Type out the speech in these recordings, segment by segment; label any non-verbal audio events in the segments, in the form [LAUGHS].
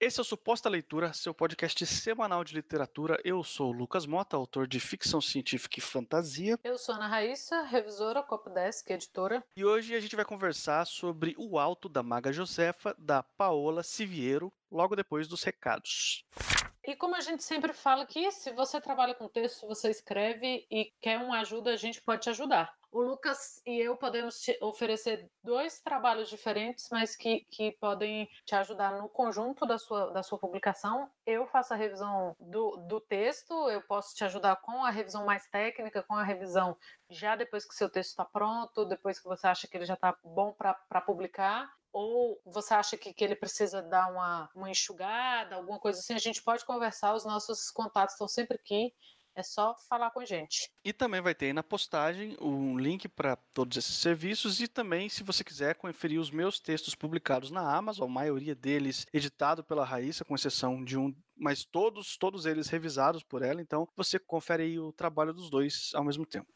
Esse é o Suposta Leitura, seu podcast semanal de literatura. Eu sou o Lucas Mota, autor de ficção científica e fantasia. Eu sou Ana Raíssa, revisora, Copdesk, editora. E hoje a gente vai conversar sobre O Alto da Maga Josefa, da Paola Siviero, logo depois dos recados. E como a gente sempre fala aqui, se você trabalha com texto, você escreve e quer uma ajuda, a gente pode te ajudar. O Lucas e eu podemos te oferecer dois trabalhos diferentes, mas que, que podem te ajudar no conjunto da sua, da sua publicação. Eu faço a revisão do, do texto, eu posso te ajudar com a revisão mais técnica, com a revisão já depois que seu texto está pronto, depois que você acha que ele já está bom para publicar ou você acha que, que ele precisa dar uma, uma enxugada, alguma coisa assim, a gente pode conversar, os nossos contatos estão sempre aqui. É só falar com a gente. E também vai ter aí na postagem um link para todos esses serviços e também, se você quiser, conferir os meus textos publicados na Amazon, a maioria deles editado pela Raíssa, com exceção de um mas todos, todos eles revisados por ela, então você confere aí o trabalho dos dois ao mesmo tempo.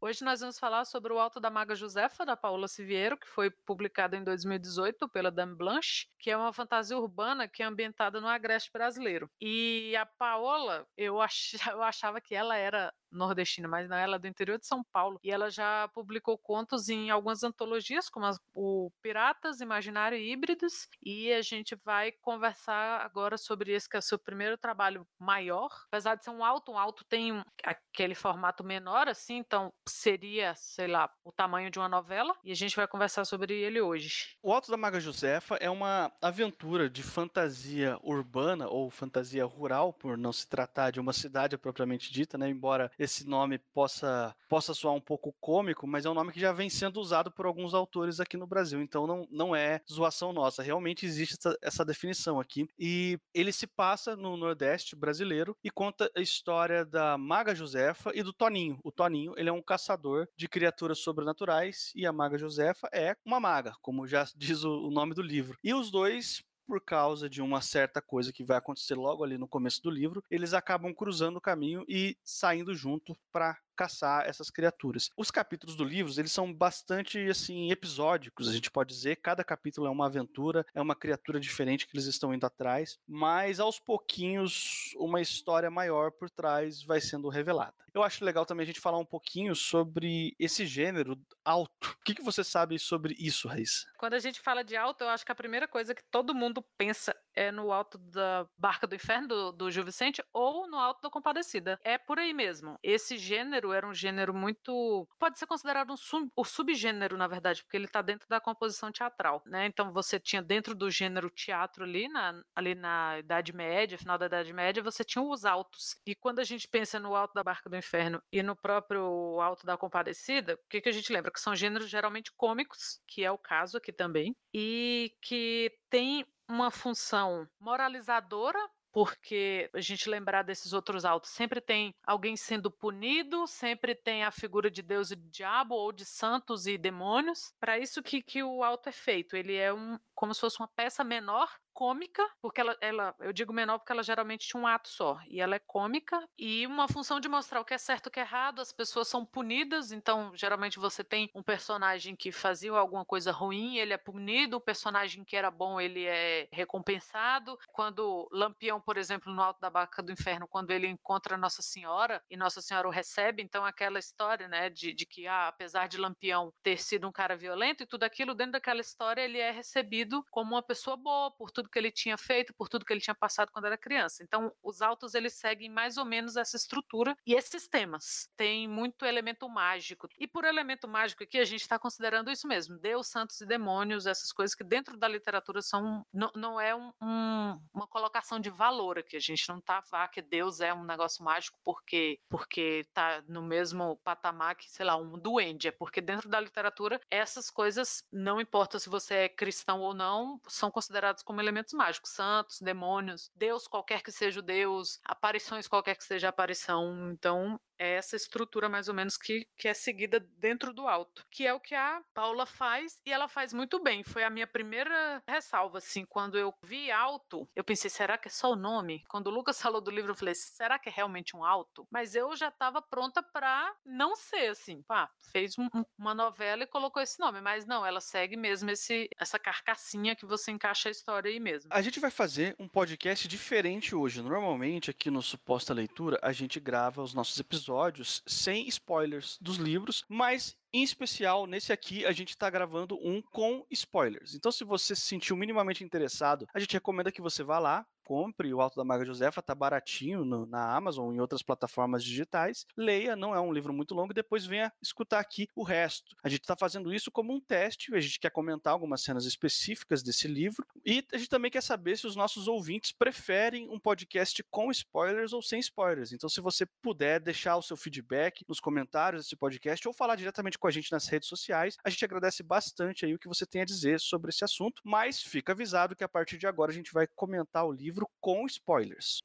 Hoje nós vamos falar sobre o Alto da Maga Josefa, da Paola Siviero, que foi publicado em 2018 pela Dame Blanche, que é uma fantasia urbana que é ambientada no Agreste brasileiro. E a Paola, eu, ach, [LAUGHS] eu achava que ela era nordestina, mas não, ela é do interior de São Paulo. E ela já publicou contos em algumas antologias, como as, o Piratas, Imaginário e Híbridos. E a gente vai conversar agora sobre esse que é o seu primeiro trabalho maior. Apesar de ser um alto, um alto tem aquele formato menor, assim, então seria, sei lá, o tamanho de uma novela. E a gente vai conversar sobre ele hoje. O Alto da Maga Josefa é uma aventura de fantasia urbana ou fantasia rural, por não se tratar de uma cidade propriamente dita, né? Embora esse nome possa, possa soar um pouco cômico, mas é um nome que já vem sendo usado por alguns autores aqui no Brasil, então não, não é zoação nossa, realmente existe essa, essa definição aqui. E ele se passa no Nordeste brasileiro e conta a história da Maga Josefa e do Toninho. O Toninho, ele é um caçador de criaturas sobrenaturais e a Maga Josefa é uma maga, como já [LAUGHS] diz o, o nome do livro. E os dois por causa de uma certa coisa que vai acontecer logo ali no começo do livro, eles acabam cruzando o caminho e saindo junto para caçar essas criaturas. Os capítulos do livro, eles são bastante assim episódicos, a gente pode dizer, cada capítulo é uma aventura, é uma criatura diferente que eles estão indo atrás, mas aos pouquinhos uma história maior por trás vai sendo revelada. Eu acho legal também a gente falar um pouquinho sobre esse gênero alto. O que, que você sabe sobre isso, Raíssa? Quando a gente fala de alto, eu acho que a primeira coisa que todo mundo pensa é no alto da Barca do Inferno do, do Gil Vicente ou no alto da Compadecida. É por aí mesmo. Esse gênero era um gênero muito. Pode ser considerado um sub, o subgênero, na verdade, porque ele está dentro da composição teatral. Né? Então você tinha dentro do gênero teatro ali na, ali na Idade Média, final da Idade Média, você tinha os altos. E quando a gente pensa no alto da Barca do Inferno e no próprio alto da Compadecida, o que, que a gente lembra? Que são gêneros geralmente cômicos, que é o caso aqui também, e que tem uma função moralizadora porque a gente lembrar desses outros autos, sempre tem alguém sendo punido, sempre tem a figura de Deus e diabo, ou de santos e demônios. Para isso que, que o alto é feito. Ele é um, como se fosse uma peça menor cômica, porque ela, ela, eu digo menor porque ela geralmente tinha um ato só, e ela é cômica, e uma função de mostrar o que é certo o que é errado, as pessoas são punidas, então geralmente você tem um personagem que fazia alguma coisa ruim, ele é punido, o personagem que era bom, ele é recompensado. Quando Lampião, por exemplo, no Alto da Barca do Inferno, quando ele encontra Nossa Senhora, e Nossa Senhora o recebe, então aquela história, né, de, de que, ah, apesar de Lampião ter sido um cara violento e tudo aquilo, dentro daquela história ele é recebido como uma pessoa boa, por tudo tudo que ele tinha feito, por tudo que ele tinha passado quando era criança. Então, os autos eles seguem mais ou menos essa estrutura e esses temas. Tem muito elemento mágico. E por elemento mágico aqui, a gente está considerando isso mesmo: Deus, santos e demônios, essas coisas que dentro da literatura são. Não, não é um, um, uma colocação de valor aqui. A gente não está ah, que Deus é um negócio mágico porque porque está no mesmo patamar que, sei lá, um duende. É porque dentro da literatura, essas coisas, não importa se você é cristão ou não, são consideradas como elementos elementos mágicos, santos, demônios, Deus qualquer que seja o Deus, aparições qualquer que seja a aparição. Então, é essa estrutura mais ou menos que, que é seguida dentro do alto, que é o que a Paula faz e ela faz muito bem. Foi a minha primeira ressalva, assim, quando eu vi alto, eu pensei, será que é só o nome? Quando o Lucas [LAUGHS] falou do livro, eu falei, será que é realmente um alto? Mas eu já estava pronta para não ser assim, pá, fez um, uma novela e colocou esse nome, mas não, ela segue mesmo esse, essa carcassinha que você encaixa a história aí mesmo. A gente vai fazer um podcast diferente hoje. Normalmente, aqui no Suposta Leitura, a gente grava os nossos episódios sem spoilers dos livros, mas em especial, nesse aqui, a gente está gravando um com spoilers. Então, se você se sentiu minimamente interessado, a gente recomenda que você vá lá, compre o Alto da Maga Josefa, tá baratinho no, na Amazon e em outras plataformas digitais. Leia, não é um livro muito longo, e depois venha escutar aqui o resto. A gente está fazendo isso como um teste, a gente quer comentar algumas cenas específicas desse livro e a gente também quer saber se os nossos ouvintes preferem um podcast com spoilers ou sem spoilers. Então, se você puder deixar o seu feedback nos comentários desse podcast ou falar diretamente com a gente nas redes sociais, a gente agradece bastante aí o que você tem a dizer sobre esse assunto, mas fica avisado que a partir de agora a gente vai comentar o livro livro com spoilers.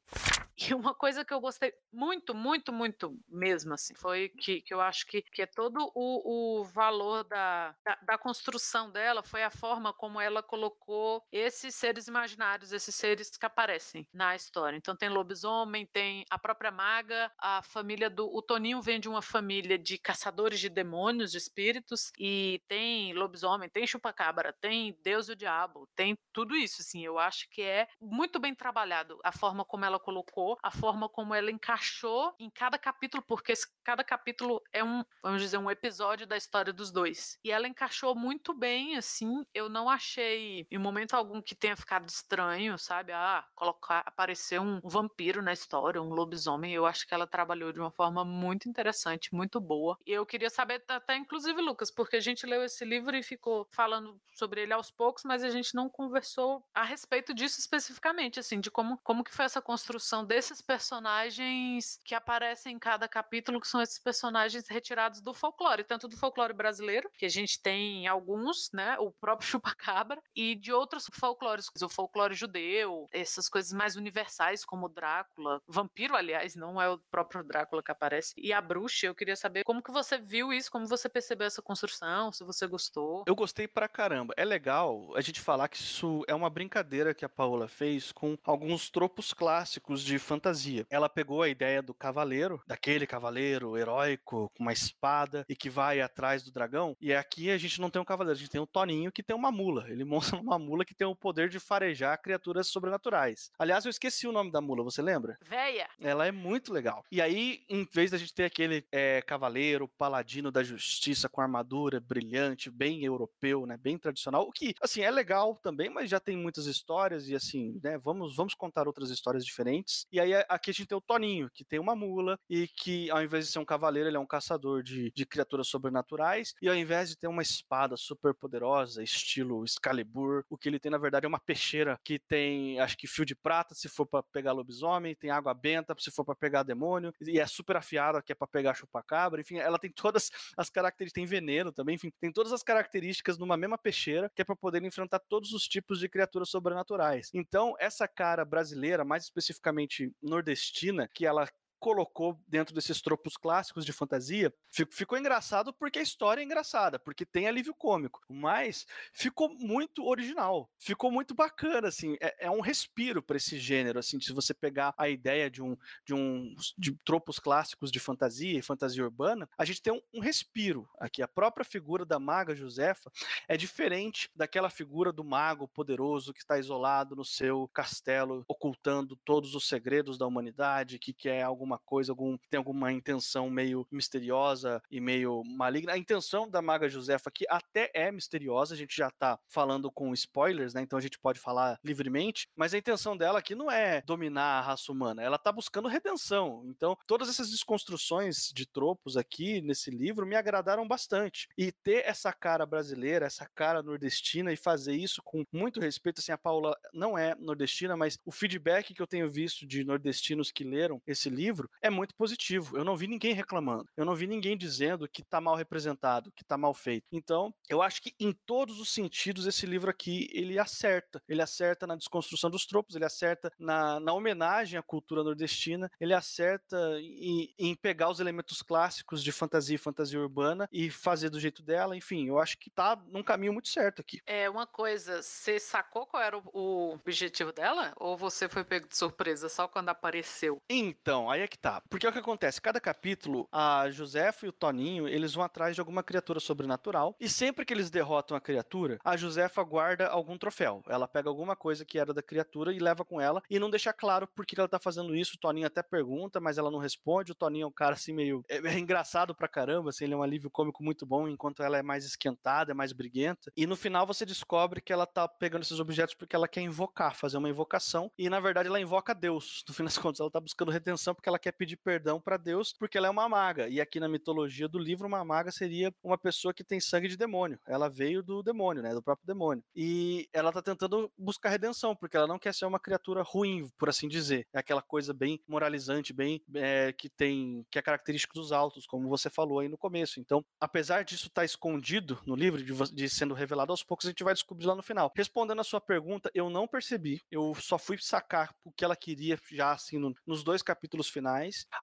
E uma coisa que eu gostei muito, muito, muito mesmo, assim, foi que, que eu acho que, que é todo o, o valor da, da, da, construção dela, foi a forma como ela colocou esses seres imaginários, esses seres que aparecem na história. Então tem lobisomem, tem a própria maga, a família do... O Toninho vem de uma família de caçadores de demônios, de espíritos, e tem lobisomem, tem chupacabra, tem Deus e o Diabo, tem tudo isso, assim, eu acho que é muito bem trabalhado a forma como ela colocou, a forma como ela encaixou em cada capítulo, porque cada capítulo é um, vamos dizer, um episódio da história dos dois. E ela encaixou muito bem, assim, eu não achei em momento algum que tenha ficado estranho, sabe? Ah, colocar, aparecer um, vampiro na história, um lobisomem, eu acho que ela trabalhou de uma forma muito interessante, muito boa. E eu queria saber até, inclusive, Lucas, porque a gente leu esse livro e ficou falando sobre ele aos poucos, mas a gente não conversou a respeito disso especificamente, assim, de como, como que foi essa construção desses personagens que aparecem em cada capítulo, que são esses personagens retirados do folclore, tanto do folclore brasileiro, que a gente tem alguns, né, o próprio [LAUGHS] chupacabra, e de outros folclores, o folclore judeu, essas coisas mais universais, como Drácula, vampiro, aliás, não é o próprio Drácula que aparece, e a bruxa, eu queria saber como que você viu isso, como você percebeu essa construção, se você gostou. Eu gostei pra caramba. É legal a gente falar que isso é uma brincadeira que a Paola fez com alguns tropos clássicos de fantasia. Ela pegou a ideia do cavaleiro, daquele cavaleiro heróico com uma espada e que vai atrás do dragão, e aqui a gente não tem um cavaleiro, a gente tem um Toninho que tem uma mula. Ele [LAUGHS] monta uma mula que tem o poder de farejar criaturas sobrenaturais. Aliás, eu esqueci o nome da mula, você lembra? Véia. Ela é muito legal. E aí, em vez da gente ter aquele é, cavaleiro, paladino da justiça com armadura brilhante, bem europeu, né, bem tradicional, o que, assim, é legal também, mas já tem muitas histórias e assim, né, vamos, vamos contar outras histórias diferentes. E aí aqui a gente tem o Toninho, que tem uma mula e que ao invés de ser um cavaleiro, ele é um caçador de, de criaturas sobrenaturais. E ao invés de ter uma espada super poderosa, estilo Excalibur, o que ele tem na verdade é uma peixeira que tem, acho que fio de prata, se for para pegar lobisomem, tem água benta, se for para pegar demônio, e é super afiada, que é para pegar chupacabra. Enfim, ela tem todas as características, tem veneno também, enfim, tem todas as características numa mesma peixeira, que é para poder enfrentar todos os tipos de criaturas sobrenaturais. Então, essa cara brasileira, mais especificamente nordestina, que ela colocou dentro desses tropos clássicos de fantasia, ficou engraçado porque a história é engraçada, porque tem alívio cômico, mas ficou muito original, ficou muito bacana, assim, é, é um respiro para esse gênero, assim, se você pegar a ideia de um de um de tropos clássicos de fantasia e fantasia urbana, a gente tem um, um respiro aqui. A própria figura da maga Josefa é diferente daquela figura do mago poderoso que está isolado no seu castelo, ocultando todos os segredos da humanidade, que quer alguma alguma coisa, algum, tem alguma intenção meio misteriosa e meio maligna. A intenção da Maga Josefa aqui até é misteriosa, a gente já tá falando com spoilers, né? Então a gente pode falar livremente, mas a intenção dela aqui não é dominar a raça humana, ela tá buscando redenção. Então, todas essas desconstruções de tropos aqui nesse livro me agradaram bastante. E ter essa cara brasileira, essa cara nordestina e fazer isso com muito respeito, assim, a Paula não é nordestina, mas o feedback que eu tenho visto de nordestinos que leram esse livro livro é muito positivo. Eu não vi ninguém reclamando. Eu não vi ninguém dizendo que tá mal representado, que tá mal feito. Então, eu acho que em todos os sentidos esse livro aqui, ele acerta. Ele acerta na desconstrução dos tropos, ele acerta na, na homenagem à cultura nordestina, ele acerta em, em pegar os elementos clássicos de fantasia e fantasia urbana e fazer do jeito dela. Enfim, eu acho que tá num caminho muito certo aqui. É uma coisa, você sacou qual era o, o objetivo dela? Ou você foi pego de surpresa só quando apareceu? Então, aí é que tá. Porque é o que acontece? Cada capítulo, a Josefa e o Toninho, eles vão atrás de alguma criatura sobrenatural. E sempre que eles derrotam a criatura, a Josefa guarda algum troféu. Ela pega alguma coisa que era da criatura e leva com ela. E não deixa claro por que ela tá fazendo isso. O Toninho até pergunta, mas ela não responde. O Toninho é um cara assim meio. É, é engraçado pra caramba, assim, ele é um alívio cômico muito bom, enquanto ela é mais esquentada, é mais briguenta. E no final você descobre que ela tá pegando esses objetos porque ela quer invocar, fazer uma invocação. E na verdade ela invoca Deus. No fim das contas, ela tá buscando redenção porque ela quer pedir perdão para Deus, porque ela é uma maga. E aqui na mitologia do livro, uma maga seria uma pessoa que tem sangue de demônio. Ela veio do demônio, né? Do próprio demônio. E ela tá tentando buscar redenção, porque ela não quer ser uma criatura ruim, por assim dizer. É aquela coisa bem moralizante, bem é, que tem que é característico dos altos, como você falou aí no começo. Então, apesar disso estar tá escondido no livro, de, de sendo revelado aos poucos, a gente vai descobrir lá no final. Respondendo a sua pergunta, eu não percebi. Eu só fui sacar o que ela queria já assim no, nos dois capítulos finais.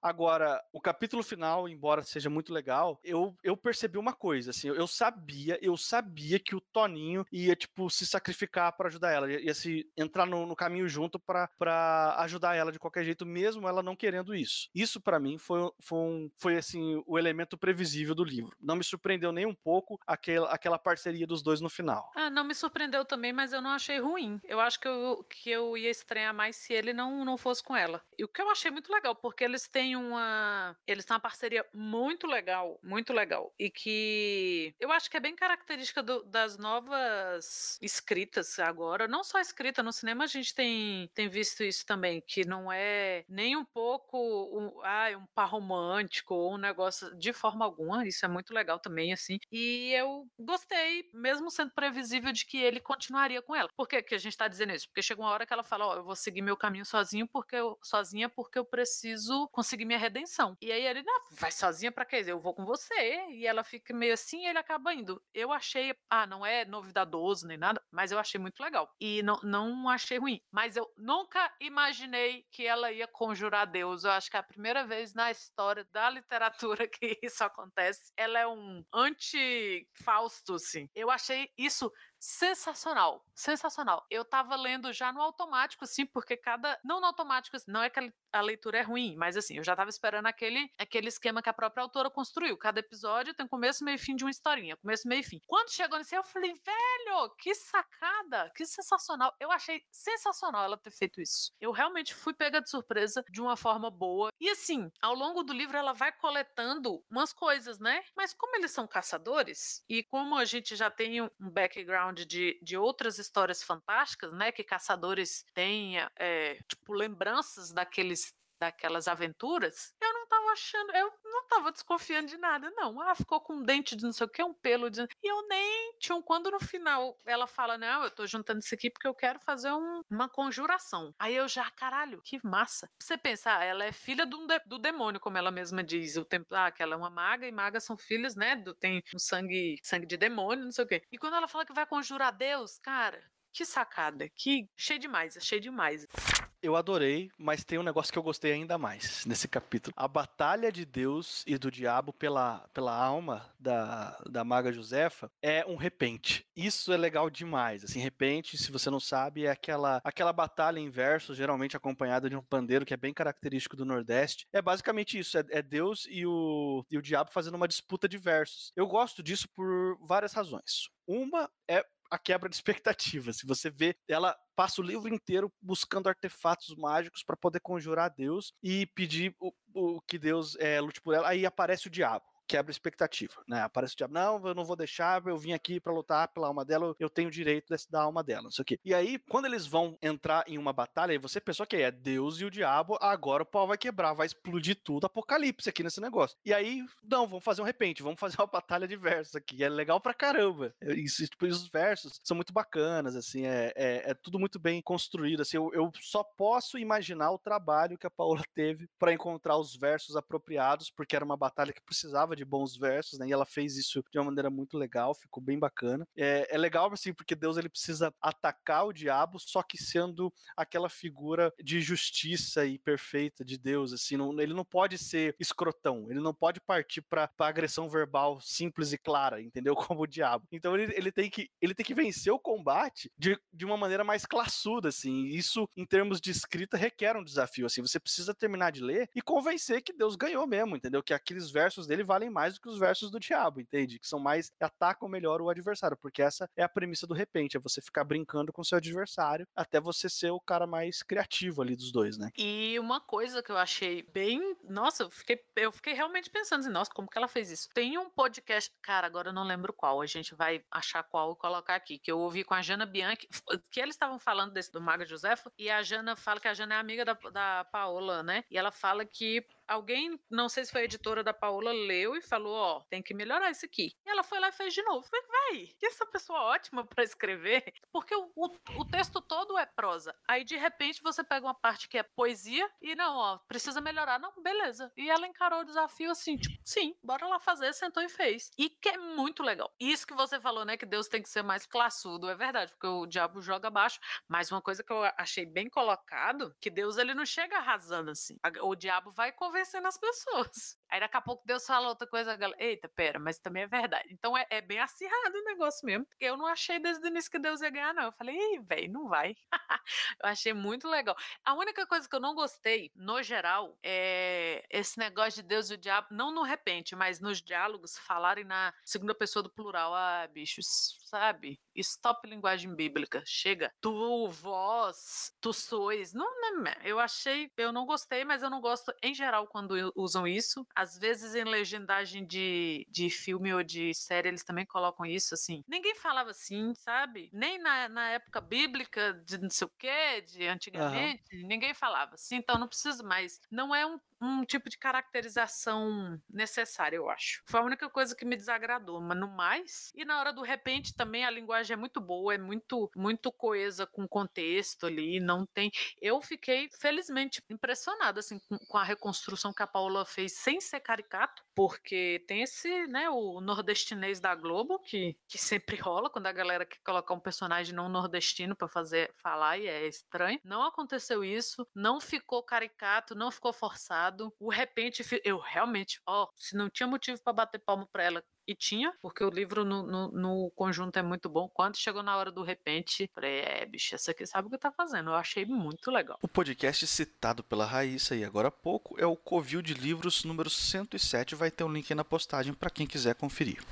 Agora, o capítulo final, embora seja muito legal, eu, eu percebi uma coisa, assim, eu sabia, eu sabia que o Toninho ia, tipo, se sacrificar para ajudar ela, ia, ia se entrar no, no caminho junto para ajudar ela de qualquer jeito, mesmo ela não querendo isso. Isso para mim foi, foi, um, foi, assim, o elemento previsível do livro. Não me surpreendeu nem um pouco aquela, aquela parceria dos dois no final. Ah, não me surpreendeu também, mas eu não achei ruim. Eu acho que eu, que eu ia estranhar mais se ele não, não fosse com ela. E o que eu achei muito legal, porque eles têm uma. Eles têm uma parceria muito legal, muito legal. E que eu acho que é bem característica do, das novas escritas agora. Não só escrita, no cinema a gente tem, tem visto isso também, que não é nem um pouco um, ah, um par romântico ou um negócio de forma alguma. Isso é muito legal também, assim. E eu gostei, mesmo sendo previsível de que ele continuaria com ela. Por que, que a gente tá dizendo isso? Porque chega uma hora que ela fala: Ó, oh, eu vou seguir meu caminho sozinho porque eu, sozinha porque eu preciso conseguir minha redenção. E aí ele, vai sozinha pra quê? Eu vou com você. E ela fica meio assim e ele acaba indo. Eu achei, ah, não é novidadoso nem nada, mas eu achei muito legal. E não, não achei ruim. Mas eu nunca imaginei que ela ia conjurar Deus. Eu acho que é a primeira vez na história da literatura [LAUGHS] que isso acontece. Ela é um anti-Fausto, assim. Eu achei isso sensacional, sensacional. Eu tava lendo já no automático, assim, porque cada. Não no automático, assim, não é que a leitura é ruim, mas assim, eu já tava esperando aquele, aquele esquema que a própria autora construiu. Cada episódio tem começo, meio e fim de uma historinha. Começo, meio e fim. Quando chegou nesse, eu falei, velho, que sacada, que sensacional. Eu achei sensacional ela ter feito isso. Eu realmente fui pega de surpresa de uma forma boa. E assim, ao longo do livro, ela vai coletando umas coisas, né? Mas como eles são caçadores, e como a gente já tem um background background de, de outras histórias fantásticas, né? Que caçadores têm, é, tipo, lembranças daqueles daquelas aventuras, eu não tava achando, eu tava desconfiando de nada, não. Ah, ficou com um dente de não sei o que, um pelo de. E eu nem tinha. Quando no final ela fala, não, eu tô juntando isso aqui porque eu quero fazer um, uma conjuração. Aí eu já, caralho, que massa. Você pensar, ah, ela é filha do, do demônio, como ela mesma diz. O tempo, ah, que ela é uma maga e magas são filhas, né? Do, tem um sangue, sangue de demônio, não sei o quê. E quando ela fala que vai conjurar Deus, cara, que sacada, que cheio demais, achei demais. Eu adorei, mas tem um negócio que eu gostei ainda mais nesse capítulo. A batalha de Deus e do diabo pela, pela alma da, da maga Josefa é um repente. Isso é legal demais. Assim, repente, se você não sabe, é aquela, aquela batalha em verso, geralmente acompanhada de um pandeiro que é bem característico do Nordeste. É basicamente isso: é, é Deus e o, e o diabo fazendo uma disputa de versos. Eu gosto disso por várias razões. Uma é a quebra de expectativa. Se você vê, ela passa o livro inteiro buscando artefatos mágicos para poder conjurar Deus e pedir o, o que Deus é, lute por ela. Aí aparece o diabo quebra expectativa, né? Aparece o diabo, não, eu não vou deixar, eu vim aqui para lutar pela alma dela, eu tenho o direito da alma dela, não sei o quê. E aí, quando eles vão entrar em uma batalha, você pensou que é Deus e o diabo, agora o pau vai quebrar, vai explodir tudo, apocalipse aqui nesse negócio. E aí, não, vamos fazer um repente, vamos fazer uma [LAUGHS] batalha de versos aqui, é legal pra caramba. Isso, tipo, os versos são muito bacanas, assim, é, é, é tudo muito bem construído, assim, eu, eu só posso imaginar o trabalho que a Paula teve para encontrar os versos apropriados, porque era uma batalha que precisava de bons versos, né? E ela fez isso de uma maneira muito legal, ficou bem bacana. É, é legal, assim, porque Deus ele precisa atacar o diabo, só que sendo aquela figura de justiça e perfeita de Deus, assim, não, ele não pode ser escrotão, ele não pode partir para agressão verbal simples e clara, entendeu? [LAUGHS] Como o diabo. Então ele, ele, tem, que, ele tem que vencer o combate de, de uma maneira mais classuda, assim. Isso, em termos de escrita, requer um desafio, assim. Você precisa terminar de ler e convencer que Deus ganhou mesmo, entendeu? Que aqueles versos dele valem mais do que os versos do diabo, entende? Que são mais atacam melhor o adversário, porque essa é a premissa do repente, é você ficar brincando com seu adversário até você ser o cara mais criativo ali dos dois, né? E uma coisa que eu achei bem, nossa, eu fiquei, eu fiquei realmente pensando assim, nossa, como que ela fez isso? Tem um podcast, cara, agora eu não lembro qual, a gente vai achar qual e colocar aqui, que eu ouvi com a Jana Bianchi, [LAUGHS] que eles estavam falando desse do Maga Josefa, e a Jana fala que a Jana é amiga da, da Paola, né? E ela fala que alguém, não sei se foi a editora da Paola, leu e falou: Ó, oh, tem que melhorar isso aqui. E ela foi lá e fez de novo. Falei, vai, que essa pessoa ótima para escrever, [LAUGHS] porque o, o, o, texto todo é prosa. Aí de repente você pega uma parte que é poesia e não, ó, precisa melhorar. Não, beleza. E ela encarou o desafio assim, tipo, sim, bora lá fazer, sentou e fez. E que é muito legal. Isso que você falou, né, que Deus tem que ser mais classudo, é verdade, porque o diabo joga abaixo. Mas uma coisa que eu achei bem colocado, que Deus ele não chega arrasando assim. O diabo vai conversar convencendo as pessoas. Aí daqui a pouco Deus fala outra coisa, a galera, eita, pera, mas também é verdade. Então é, é bem acirrado o negócio mesmo. Eu não achei desde o início que Deus ia ganhar, não. Eu falei, ei, velho, não vai. [LAUGHS] eu achei muito legal. A única coisa que eu não gostei, no geral, é esse negócio de Deus e o diabo, não no repente, mas nos diálogos, falarem na segunda pessoa do plural. Ah, bichos, sabe? Stop linguagem bíblica. Chega. Tu, vós, tu sois. Não, não, eu achei, eu não gostei, mas eu não gosto em geral quando usam isso às vezes em legendagem de, de filme ou de série eles também colocam isso, assim. Ninguém falava assim, sabe? Nem na, na época bíblica de não sei o quê, de antigamente, uhum. ninguém falava assim, então não precisa mais. Não é um um tipo de caracterização necessária, eu acho. Foi a única coisa que me desagradou, mas no mais. E na hora do repente também a linguagem é muito boa, é muito muito coesa com o contexto ali, não tem. Eu fiquei felizmente impressionada assim com, com a reconstrução que a Paula fez sem ser caricato, porque tem esse, né, o nordestinês da Globo que, que sempre rola quando a galera quer colocar um personagem não nordestino para fazer falar e é estranho. Não aconteceu isso, não ficou caricato, não ficou forçado o repente, eu realmente, ó, se não tinha motivo para bater palmo para ela, e tinha, porque o livro no, no, no, conjunto é muito bom. Quando chegou na hora do repente, falei, é, bicho, essa aqui sabe o que tá fazendo. Eu achei muito legal. O podcast citado pela Raíssa e agora há pouco é o Covil de Livros número 107. Vai ter um link aí na postagem para quem quiser conferir.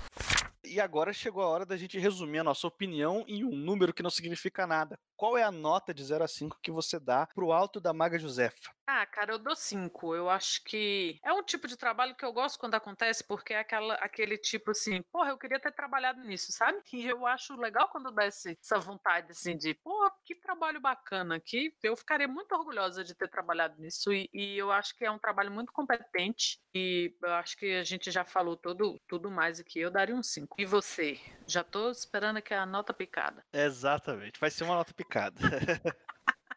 E agora chegou a hora da gente resumir a nossa opinião em um número que não significa nada. Qual é a nota de 0 a 5 que você dá pro alto da Maga Josefa? Ah, cara, eu dou 5. Eu acho que é um tipo de trabalho que eu gosto quando acontece, porque é aquela, aquele tipo assim, porra, eu queria ter trabalhado nisso, sabe? E eu acho legal quando dá essa vontade, assim, de, pô, que trabalho bacana, que eu ficaria muito orgulhosa de ter trabalhado nisso. E, e eu acho que é um trabalho muito competente. E eu acho que a gente já falou tudo, tudo mais aqui. Eu daria um 5. E você? Já tô esperando aqui a nota picada. Exatamente, vai ser uma nota picada. [LAUGHS]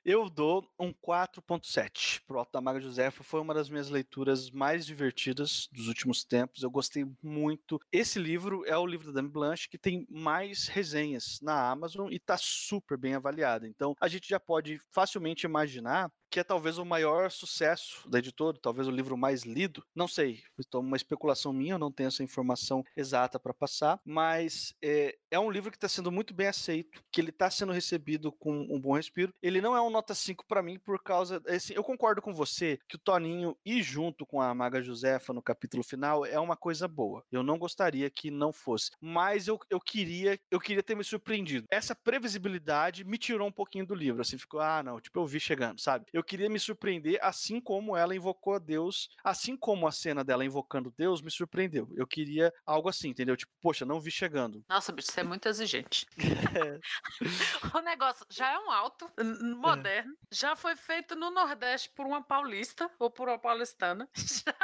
Eu dou um 4.7 pro Alto da Maga Josefa. Foi uma das minhas leituras mais divertidas dos últimos tempos. Eu gostei muito. Esse livro é o livro da Dame Blanche que tem mais resenhas na Amazon e tá super bem avaliado. Então, a gente já pode facilmente imaginar que é talvez o maior sucesso da editora, talvez o livro mais lido. Não sei, então uma especulação minha, eu não tenho essa informação exata para passar, mas é, é, um livro que está sendo muito bem aceito, que ele está sendo recebido com um bom respiro. Ele não é um nota 5 para mim por causa. Assim, eu concordo com você que o Toninho ir junto com a Maga Josefa no capítulo final é uma coisa boa. Eu não gostaria que não fosse, mas eu, eu queria eu queria ter me surpreendido. Essa previsibilidade me tirou um pouquinho do livro, assim, ficou, ah, não, tipo, eu vi chegando, sabe? Eu eu queria me surpreender assim como ela invocou a Deus, assim como a cena dela invocando Deus me surpreendeu. Eu queria algo assim, entendeu? Tipo, poxa, não vi chegando. Nossa, bicho, você é muito exigente. [LAUGHS] o negócio já é um alto, moderno, é. já foi feito no Nordeste por uma paulista ou por uma paulistana. [LAUGHS] Já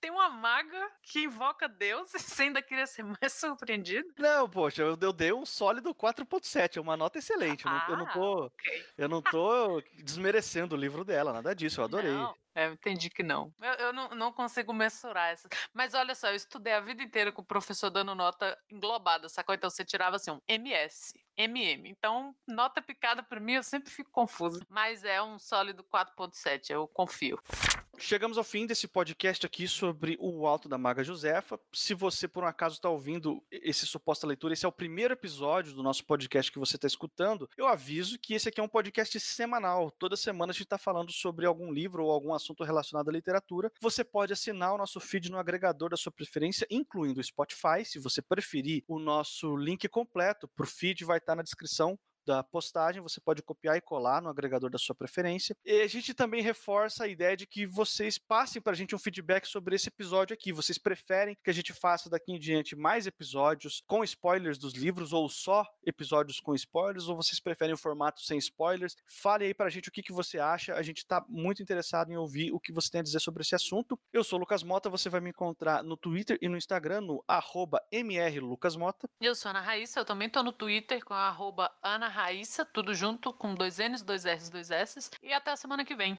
tem uma maga que invoca Deus [LAUGHS] e você ainda queria ser mais surpreendido? Não, poxa, eu, eu dei um sólido 4.7, uma nota excelente. Ah, eu, não, eu, não tô, ah, okay. eu não tô desmerecendo o livro dela, nada disso, eu adorei. Não. É, entendi que não. Eu, eu não, não, consigo mensurar isso. Mas olha só, eu estudei a vida inteira com o professor dando nota englobada, sacou? Então você tirava assim um MS, MM. Então, nota picada para mim eu sempre fico confusa. Mas é um sólido 4.7, eu confio. Chegamos ao fim desse podcast aqui sobre o Alto da Maga Josefa. Se você, por um acaso, está ouvindo esse suposta leitura, esse é o primeiro episódio do nosso podcast que você está escutando, eu aviso que esse aqui é um podcast semanal. Toda semana a gente está falando sobre algum livro ou algum assunto relacionado à literatura. Você pode assinar o nosso feed no agregador da sua preferência, incluindo o Spotify. Se você preferir, o nosso link completo para o feed vai estar na descrição da postagem, você pode copiar e colar no agregador da sua preferência. E a gente também reforça a ideia de que vocês passem para a gente um feedback sobre esse episódio aqui. Vocês preferem que a gente faça daqui em diante mais episódios com spoilers dos livros ou só episódios com spoilers, ou vocês preferem o formato sem spoilers? Fale aí para a gente o que, que você acha. A gente está muito interessado em ouvir o que você tem a dizer sobre esse assunto. Eu sou o Lucas Mota, você vai me encontrar no Twitter e no Instagram no mrlucasmota. Eu sou Ana Raíssa, eu também estou no Twitter com a Ana Raíssa, tudo junto com dois N's, dois R's, dois S's. E até a semana que vem.